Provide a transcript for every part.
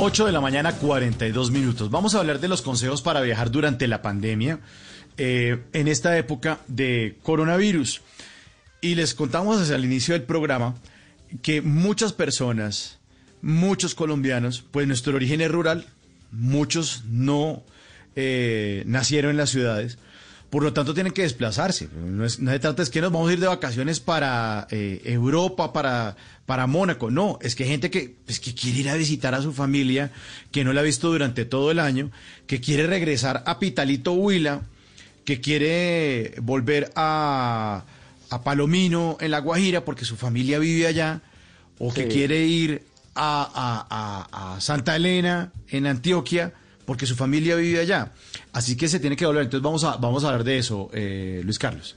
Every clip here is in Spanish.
8 de la mañana, 42 minutos. Vamos a hablar de los consejos para viajar durante la pandemia eh, en esta época de coronavirus. Y les contamos desde el inicio del programa que muchas personas, muchos colombianos, pues nuestro origen es rural, muchos no eh, nacieron en las ciudades, por lo tanto tienen que desplazarse. No, es, no se trata es que nos vamos a ir de vacaciones para eh, Europa, para, para Mónaco. No, es que hay gente que, pues, que quiere ir a visitar a su familia, que no la ha visto durante todo el año, que quiere regresar a Pitalito Huila, que quiere volver a, a Palomino en La Guajira porque su familia vive allá, o que quiere ir a, a- a- a Santa Elena en Antioquia porque su familia vive allá. Así que se tiene que volver. Entonces vamos a, vamos a hablar de eso, eh, Luis Carlos.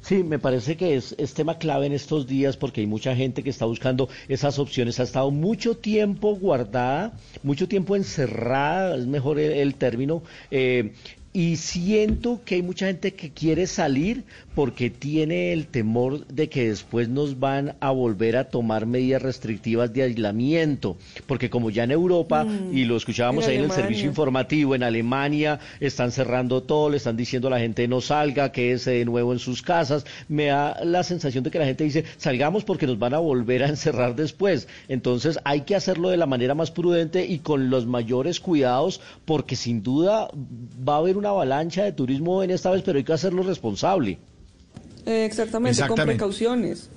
Sí, me parece que es, es tema clave en estos días porque hay mucha gente que está buscando esas opciones. Ha estado mucho tiempo guardada, mucho tiempo encerrada, es mejor el, el término. eh, y siento que hay mucha gente que quiere salir porque tiene el temor de que después nos van a volver a tomar medidas restrictivas de aislamiento. Porque como ya en Europa, y lo escuchábamos En ahí en el servicio informativo, en Alemania están cerrando todo, le están diciendo a la gente no salga, quédese de nuevo en sus casas. Me da la sensación de que la gente dice salgamos porque nos van a volver a encerrar después. Entonces hay que hacerlo de la manera más prudente y con los mayores cuidados porque sin duda va a haber una avalancha de turismo en esta vez, pero hay que hacerlo responsable. Eh, exactamente, con precauciones.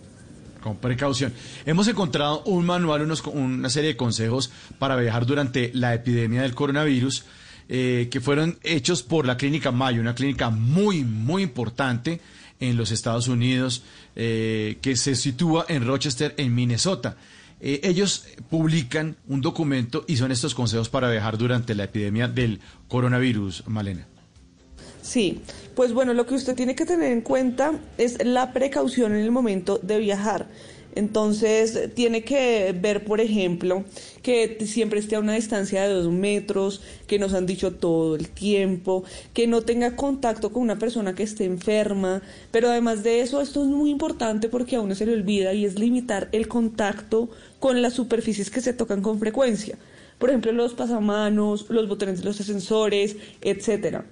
Con precaución. Hemos encontrado un manual, unos, una serie de consejos para viajar durante la epidemia del coronavirus eh, que fueron hechos por la Clínica Mayo, una clínica muy, muy importante en los Estados Unidos eh, que se sitúa en Rochester, en Minnesota. Eh, ellos publican un documento y son estos consejos para viajar durante la epidemia del coronavirus, Malena. Sí, pues bueno, lo que usted tiene que tener en cuenta es la precaución en el momento de viajar. Entonces, tiene que ver, por ejemplo, que siempre esté a una distancia de dos metros, que nos han dicho todo el tiempo, que no tenga contacto con una persona que esté enferma. Pero además de eso, esto es muy importante porque a uno se le olvida y es limitar el contacto con las superficies que se tocan con frecuencia. Por ejemplo, los pasamanos, los botones de los ascensores, etcétera.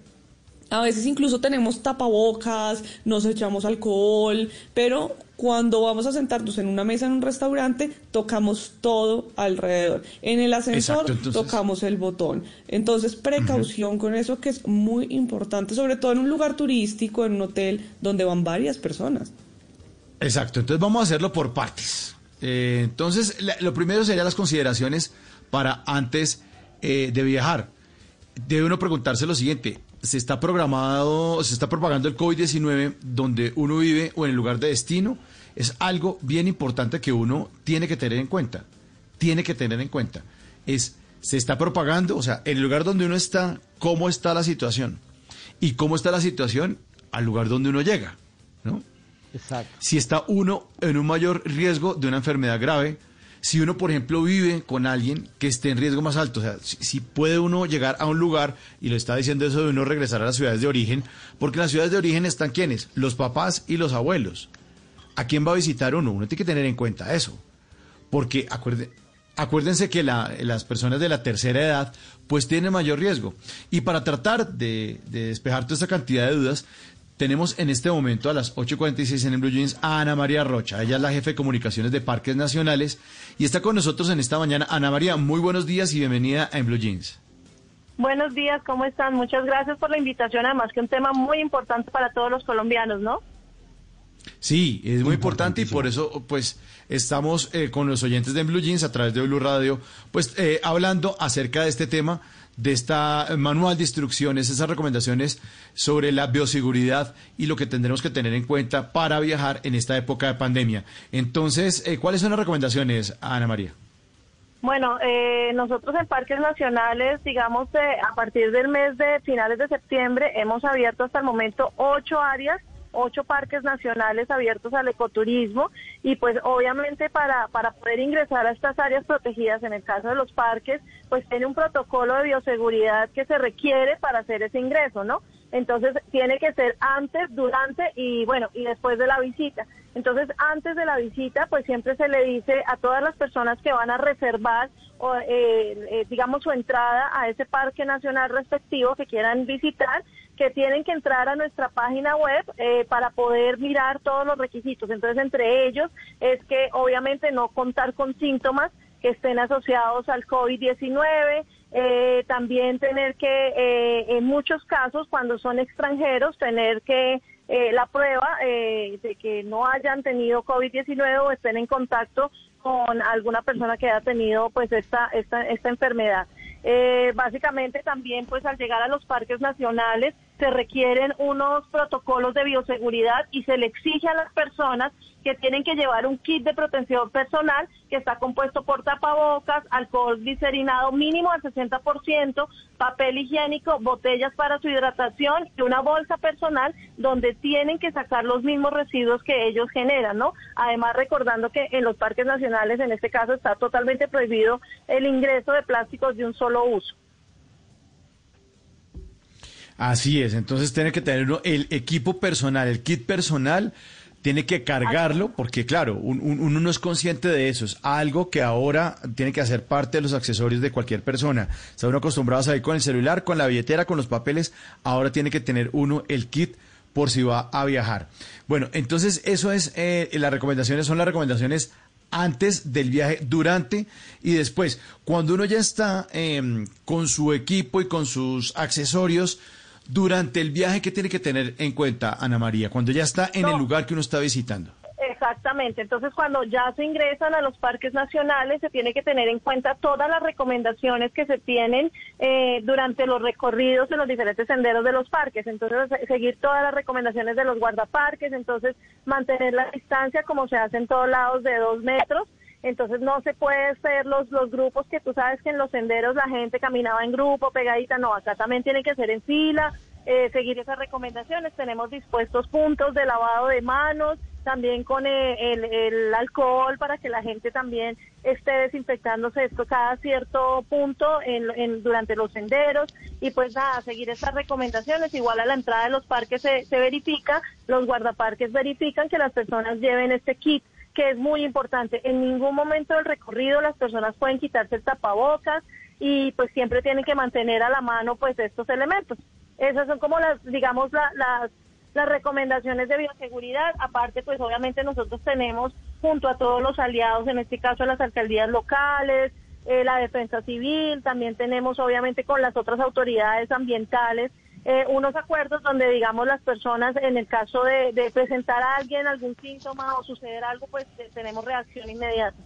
A veces incluso tenemos tapabocas, nos echamos alcohol, pero cuando vamos a sentarnos en una mesa en un restaurante, tocamos todo alrededor. En el ascensor Exacto, entonces- tocamos el botón. Entonces, precaución con eso que es muy importante, sobre todo en un lugar turístico, en un hotel donde van varias personas. Exacto, entonces vamos a hacerlo por partes. Eh, entonces, lo primero serían las consideraciones para antes eh, de viajar. Debe uno preguntarse lo siguiente, ¿se está programado, se está propagando el COVID-19 donde uno vive o en el lugar de destino? Es algo bien importante que uno tiene que tener en cuenta, tiene que tener en cuenta. Es, ¿se está propagando? O sea, en el lugar donde uno está, ¿cómo está la situación? Y cómo está la situación al lugar donde uno llega, ¿no? Exacto. si está uno en un mayor riesgo de una enfermedad grave, si uno, por ejemplo, vive con alguien que esté en riesgo más alto, o sea, si, puede uno llegar a un lugar, y lo está diciendo eso de uno regresar a las ciudades de origen, porque en las ciudades de origen están quiénes, los papás y los abuelos. ¿A quién va a visitar uno? Uno tiene que tener en cuenta eso, porque acuerde- acuérdense que la- las personas de la tercera edad pues tienen mayor riesgo. Y para tratar de, de despejar toda esta cantidad de dudas, tenemos en este momento a las 8.46 en el Blue Jeans a Ana María Rocha. Ella es la jefe de comunicaciones de Parques Nacionales y está con nosotros en esta mañana. Ana María, muy buenos días y bienvenida a En Blue Jeans. Buenos días, ¿cómo están? Muchas gracias por la invitación, además que un tema muy importante para todos los colombianos, ¿no? Sí, es muy importante y por eso pues estamos eh, con los oyentes de En Blue Jeans a través de Blue Radio, pues eh, hablando acerca de este tema, de esta eh, manual de instrucciones, esas recomendaciones sobre la bioseguridad y lo que tendremos que tener en cuenta para viajar en esta época de pandemia. Entonces, eh, ¿cuáles son las recomendaciones, Ana María? Bueno, eh, nosotros en Parques Nacionales, digamos, eh, a partir del mes de finales de septiembre, hemos abierto hasta el momento ocho áreas, ocho parques nacionales abiertos al ecoturismo y pues obviamente para, para poder ingresar a estas áreas protegidas, en el caso de los parques, pues tiene un protocolo de bioseguridad que se requiere para hacer ese ingreso, ¿no? Entonces tiene que ser antes, durante y bueno, y después de la visita. Entonces, antes de la visita, pues siempre se le dice a todas las personas que van a reservar, o, eh, eh, digamos, su entrada a ese parque nacional respectivo que quieran visitar, que tienen que entrar a nuestra página web eh, para poder mirar todos los requisitos. Entonces, entre ellos es que obviamente no contar con síntomas que estén asociados al COVID-19, eh, también tener que, eh, en muchos casos, cuando son extranjeros, tener que eh, la prueba eh, de que no hayan tenido COVID-19 o estén en contacto con alguna persona que haya tenido pues esta, esta, esta enfermedad. Eh, básicamente también pues al llegar a los parques nacionales se requieren unos protocolos de bioseguridad y se le exige a las personas que tienen que llevar un kit de protección personal que está compuesto por tapabocas, alcohol glicerinado mínimo al 60%, papel higiénico, botellas para su hidratación y una bolsa personal donde tienen que sacar los mismos residuos que ellos generan, ¿no? Además recordando que en los parques nacionales en este caso está totalmente prohibido el ingreso de plásticos de un solo uso. Así es, entonces tiene que tener uno el equipo personal, el kit personal, tiene que cargarlo, porque claro, un- un- uno no es consciente de eso, es algo que ahora tiene que hacer parte de los accesorios de cualquier persona. Está uno acostumbrado a salir con el celular, con la billetera, con los papeles, ahora tiene que tener uno el kit por si va a viajar. Bueno, entonces eso es, eh, las recomendaciones son las recomendaciones antes del viaje, durante y después. Cuando uno ya está em, con su equipo y con sus accesorios, durante el viaje, ¿qué tiene que tener en cuenta, Ana María? Cuando ya está en No. el lugar que uno está visitando. Exactamente, entonces cuando ya se ingresan a los parques nacionales se tiene que tener en cuenta todas las recomendaciones que se tienen eh, durante los recorridos en los diferentes senderos de los parques, entonces se- seguir todas las recomendaciones de los guardaparques, entonces mantener la distancia como se hace en todos lados de dos metros, entonces no se puede hacer los, los grupos que tú sabes que en los senderos la gente caminaba en grupo, pegadita, no, acá también tiene que ser en fila, eh, seguir esas recomendaciones. Tenemos dispuestos puntos de lavado de manos, también con eh, el, el alcohol para que la gente también esté desinfectándose esto cada cierto punto en, en- durante los senderos y pues nada, seguir esas recomendaciones. Igual a la entrada de los parques se, se verifica, los guardaparques verifican que las personas lleven este kit que es muy importante. En ningún momento del recorrido las personas pueden quitarse el tapabocas y pues siempre tienen que mantener a la mano pues estos elementos. Esas son como las, digamos, la- las, las recomendaciones de bioseguridad. Aparte, pues obviamente nosotros tenemos junto a todos los aliados, en este caso las alcaldías locales, eh, la defensa civil, también tenemos obviamente con las otras autoridades ambientales eh, unos acuerdos donde digamos las personas en el caso de, de presentar a alguien algún síntoma o suceder algo pues eh, tenemos reacción inmediata.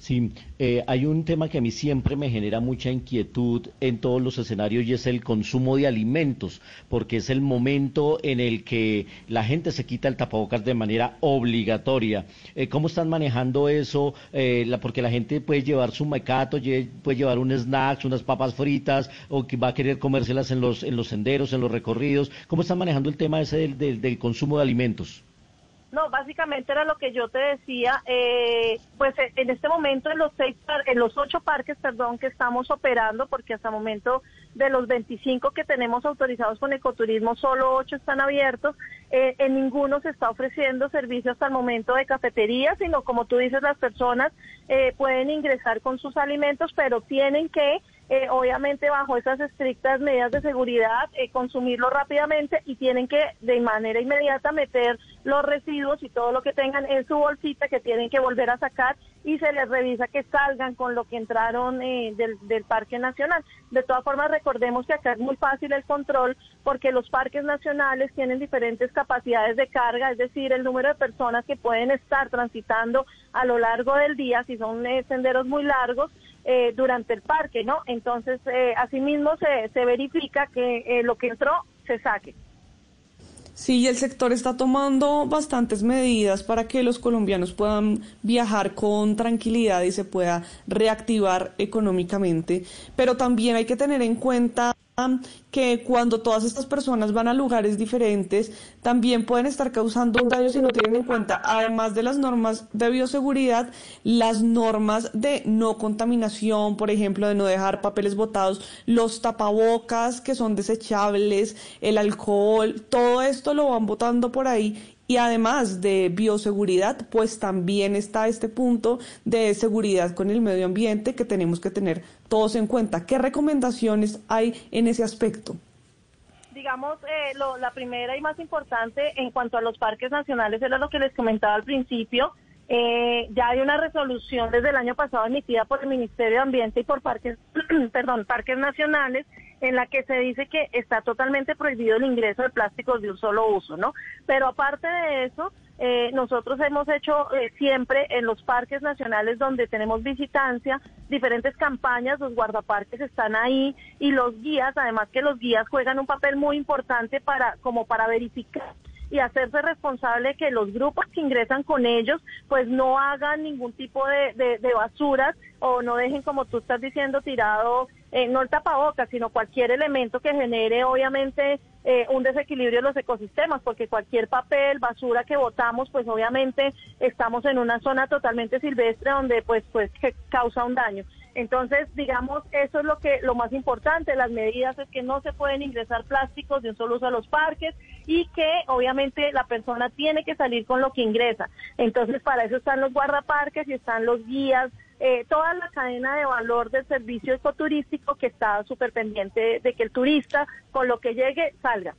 Sí, eh, hay un tema que a mí siempre me genera mucha inquietud en todos los escenarios y es el consumo de alimentos, porque es el momento en el que la gente se quita el tapabocas de manera obligatoria. Eh, ¿Cómo están manejando eso? Eh, la- porque la gente puede llevar su mecato, puede llevar un snacks, unas papas fritas, o que va a querer comérselas en los, en los senderos, en los recorridos. ¿Cómo están manejando el tema ese del, del- del consumo de alimentos? No, básicamente era lo que yo te decía. eh, pues eh, en este momento en los seis, en los ocho parques, perdón, que estamos operando, porque hasta el momento de los 25 que tenemos autorizados con ecoturismo, solo ocho están abiertos. eh, en ninguno se está ofreciendo servicio hasta el momento de cafetería, sino como tú dices, las personas eh, pueden ingresar con sus alimentos, pero tienen que eh, obviamente bajo esas estrictas medidas de seguridad, eh, consumirlo rápidamente y tienen que de manera inmediata meter los residuos y todo lo que tengan en su bolsita que tienen que volver a sacar y se les revisa que salgan con lo que entraron eh, del, del Parque Nacional. De todas formas, recordemos que acá es muy fácil el control porque los parques nacionales tienen diferentes capacidades de carga, es decir, el número de personas que pueden estar transitando a lo largo del día, si son eh, senderos muy largos, eh, durante el parque, ¿no? Entonces, eh, asimismo se, se verifica que eh, lo que entró se saque. Sí, el sector está tomando bastantes medidas para que los colombianos puedan viajar con tranquilidad y se pueda reactivar económicamente, pero también hay que tener en cuenta que cuando todas estas personas van a lugares diferentes, también pueden estar causando un daño si no tienen en cuenta, además de las normas de bioseguridad, las normas de no contaminación, por ejemplo, de no dejar papeles botados, los tapabocas que son desechables, el alcohol, todo esto lo van botando por ahí Y además de bioseguridad, pues también está este punto de seguridad con el medio ambiente que tenemos que tener todos en cuenta. ¿Qué recomendaciones hay en ese aspecto? digamos, eh, la primera y más importante en cuanto a los parques nacionales era lo que les comentaba al principio. Eh, ya hay una resolución desde el año pasado emitida por el Ministerio de Ambiente y por parques, perdón, parques nacionales en la que se dice que está totalmente prohibido el ingreso de plásticos de un solo uso, ¿no? Pero aparte de eso, eh, nosotros hemos hecho eh, siempre en los parques nacionales donde tenemos visitancia, diferentes campañas, los guardaparques están ahí y los guías, además que los guías juegan un papel muy importante para, como para verificar y hacerse responsable que los grupos que ingresan con ellos pues no hagan ningún tipo de, de, de basuras o no dejen como tú estás diciendo tirado eh, no el tapabocas, sino cualquier elemento que genere obviamente eh, un desequilibrio en los ecosistemas, porque cualquier papel, basura que botamos, pues obviamente estamos en una zona totalmente silvestre donde pues pues que causa un daño. Entonces, digamos, eso es lo que lo más importante, las medidas es que no se pueden ingresar plásticos de un solo uso a los parques y que obviamente la persona tiene que salir con lo que ingresa. Entonces, para eso están los guardaparques y están los guías eh, toda la cadena de valor del servicio ecoturístico que está súper pendiente de que el turista con lo que llegue salga.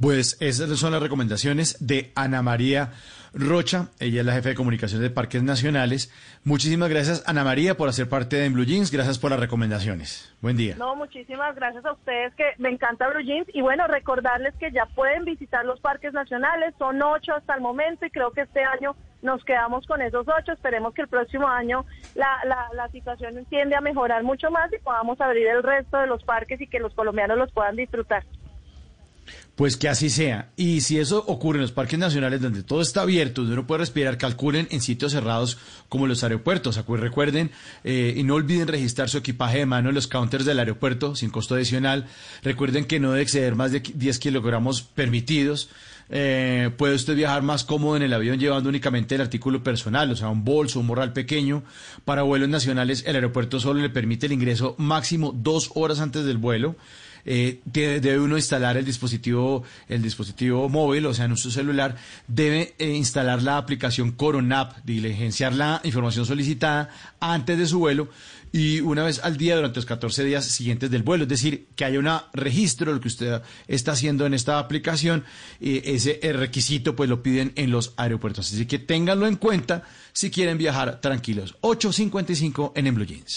Pues esas son las recomendaciones de Ana María Rocha. Ella es la jefe de comunicación de Parques Nacionales. Muchísimas gracias, Ana María, por hacer parte de Blue Jeans. Gracias por las recomendaciones. Buen día. No, muchísimas gracias a ustedes, que me encanta Blue Jeans. Y bueno, recordarles que ya pueden visitar los parques nacionales. Son ocho hasta el momento y creo que este año nos quedamos con esos ocho. Esperemos que el próximo año la, la, la situación tiende a mejorar mucho más y podamos abrir el resto de los parques y que los colombianos los puedan disfrutar. Pues que así sea. Y si eso ocurre en los parques nacionales donde todo está abierto, donde uno puede respirar, calculen en sitios cerrados como los aeropuertos. Recuerden eh, y no olviden registrar su equipaje de mano en los counters del aeropuerto sin costo adicional. Recuerden que no debe exceder más de 10 kilogramos permitidos. Eh, puede usted viajar más cómodo en el avión llevando únicamente el artículo personal, o sea, un bolso, un morral pequeño. Para vuelos nacionales, el aeropuerto solo le permite el ingreso máximo dos horas antes del vuelo eh, debe uno instalar el dispositivo, el dispositivo móvil, o sea, en su celular, debe eh, instalar la aplicación Coronap, diligenciar la información solicitada antes de su vuelo y una vez al día durante los 14 días siguientes del vuelo. Es decir, que haya un registro de lo que usted está haciendo en esta aplicación. y ese requisito pues lo piden en los aeropuertos. Así que ténganlo en cuenta si quieren viajar tranquilos. 8.55 en, en Blue Jeans.